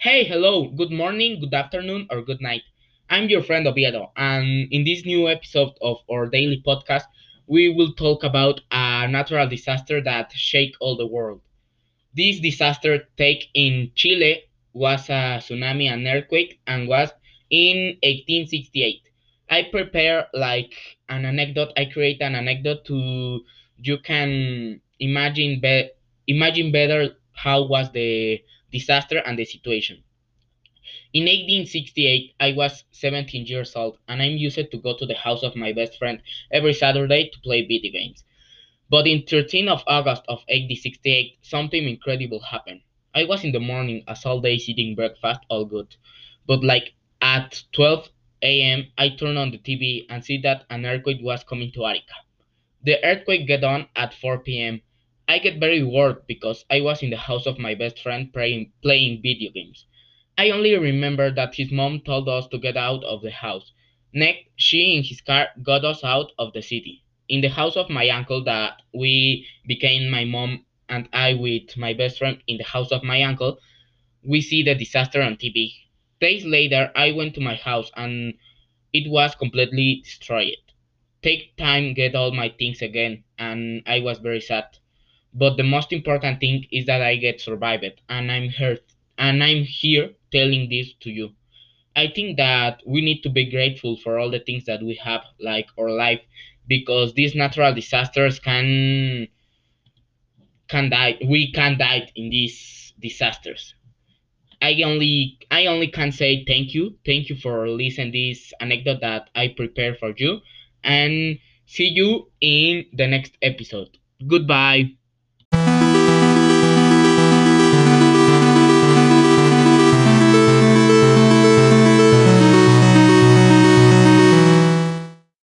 Hey, hello, good morning, good afternoon, or good night. I'm your friend Oviedo, and in this new episode of our daily podcast, we will talk about a natural disaster that shake all the world. This disaster take in Chile was a tsunami and earthquake and was in 1868. I prepare like an anecdote. I create an anecdote to you can imagine be, imagine better how was the disaster and the situation. In 1868, I was 17 years old, and I'm used to go to the house of my best friend every Saturday to play video games. But in 13th of August of 1868, something incredible happened. I was in the morning as all day eating breakfast, all good. But like at 12 a.m., I turned on the TV and see that an earthquake was coming to Arica. The earthquake got on at 4 p.m. I get very worried because I was in the house of my best friend playing, playing video games. I only remember that his mom told us to get out of the house. Next, she in his car got us out of the city. In the house of my uncle that we became my mom and I with my best friend in the house of my uncle, we see the disaster on TV. Days later, I went to my house and it was completely destroyed. Take time get all my things again and I was very sad. But the most important thing is that I get survived and I'm hurt and I'm here telling this to you. I think that we need to be grateful for all the things that we have, like our life, because these natural disasters can can die. We can die in these disasters. I only I only can say thank you, thank you for listening this anecdote that I prepared for you, and see you in the next episode. Goodbye.